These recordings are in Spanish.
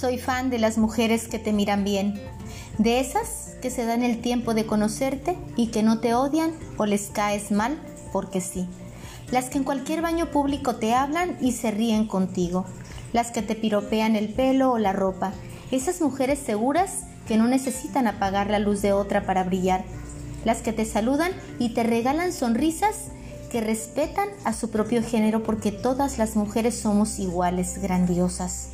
Soy fan de las mujeres que te miran bien, de esas que se dan el tiempo de conocerte y que no te odian o les caes mal porque sí. Las que en cualquier baño público te hablan y se ríen contigo. Las que te piropean el pelo o la ropa. Esas mujeres seguras que no necesitan apagar la luz de otra para brillar. Las que te saludan y te regalan sonrisas que respetan a su propio género porque todas las mujeres somos iguales, grandiosas.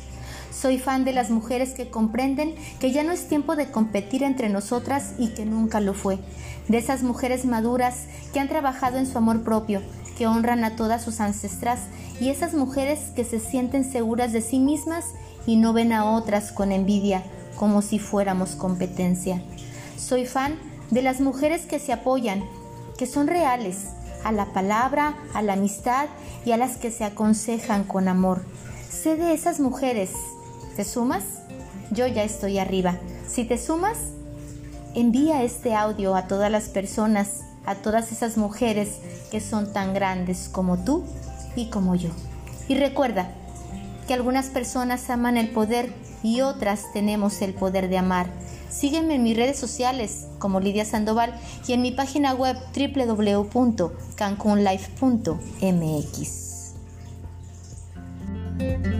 Soy fan de las mujeres que comprenden que ya no es tiempo de competir entre nosotras y que nunca lo fue. De esas mujeres maduras que han trabajado en su amor propio, que honran a todas sus ancestras y esas mujeres que se sienten seguras de sí mismas y no ven a otras con envidia como si fuéramos competencia. Soy fan de las mujeres que se apoyan, que son reales, a la palabra, a la amistad y a las que se aconsejan con amor. Sé de esas mujeres. ¿Te sumas? Yo ya estoy arriba. Si te sumas, envía este audio a todas las personas, a todas esas mujeres que son tan grandes como tú y como yo. Y recuerda que algunas personas aman el poder y otras tenemos el poder de amar. Sígueme en mis redes sociales como Lidia Sandoval y en mi página web www.cancunlife.mx.